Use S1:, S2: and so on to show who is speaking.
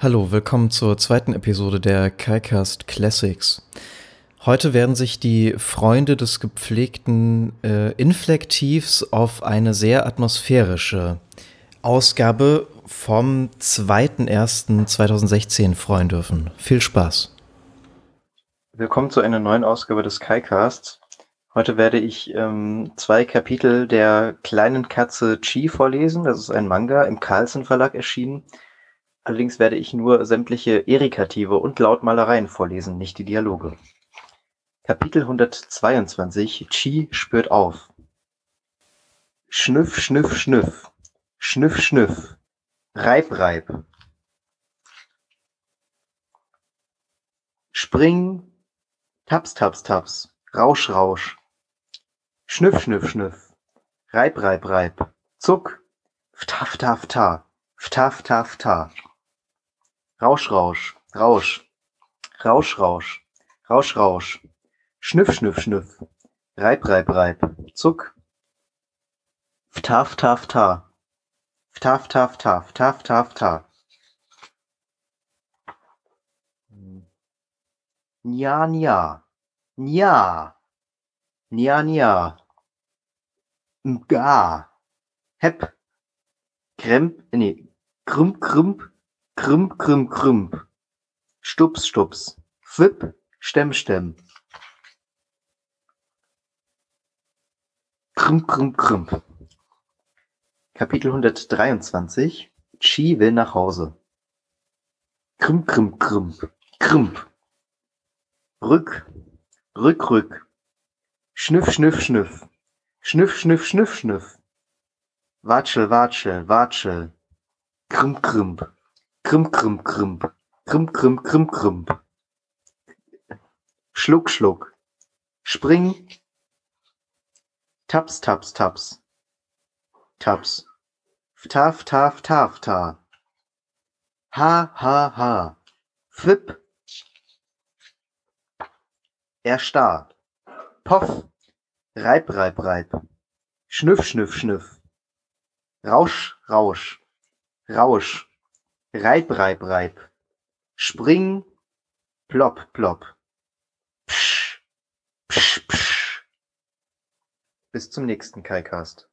S1: Hallo, willkommen zur zweiten Episode der KaiCast Classics. Heute werden sich die Freunde des gepflegten äh, Inflektivs auf eine sehr atmosphärische Ausgabe vom 2.1.2016 freuen dürfen. Viel Spaß.
S2: Willkommen zu einer neuen Ausgabe des KaiCasts. Heute werde ich ähm, zwei Kapitel der kleinen Katze Chi vorlesen. Das ist ein Manga im Carlsen Verlag erschienen. Allerdings werde ich nur sämtliche Erikative und Lautmalereien vorlesen, nicht die Dialoge. Kapitel 122 Chi spürt auf. Schnüff, schnüff, schnüff. Schnüff, schnüff. Reib, reib. Spring. Taps, taps, taps. Rausch, rausch. Schnüff, schnüff, schnüff. Reib, reib, reib. Zuck. Ftaf, taf, ta. Ftaf, taf, ta. Rausch, Rausch, Rausch, Rausch, Rausch, Rausch, Rausch, Schnüff, Schnüff, Schnüff, Reib, Reib, Reib, Zuck, Ftaf, Taf, Ta, Ftaf, Taf, Ta, Ftaf, Taf, Ta. Nja, nja, nja, nja, nja, Nga, Hepp, Kremp, nee, Krümp, Krümp, Krümp, krümp, krümp. Stups, stups. Fwipp, stemm, stemm. Krümp, krümp, krümp. Kapitel 123 Chi will nach Hause. Krümp, krümp, krümp. Krümp. Rück, rück, rück. Schnüff, schnüff, schnüff. Schnüff, schnüff, schnüff, schnüff. Watschel, watschel, watschel. Krümp, krümp. Krümp, krümp, krümp. Krümp, krümp, krümp, krümp. Schluck, schluck. Spring. Taps, taps, taps. Taps. Ftaf, taf, taf, ta. Ha, ha, ha. Flipp. Erstarrt. Poff. Reib, reib, reib. Schnüff, schnüff, schnüff. Rausch, rausch. Rausch. Reib, reib, reib. Spring, plopp, plopp. Psch, psch, psch. Bis zum nächsten KaiCast.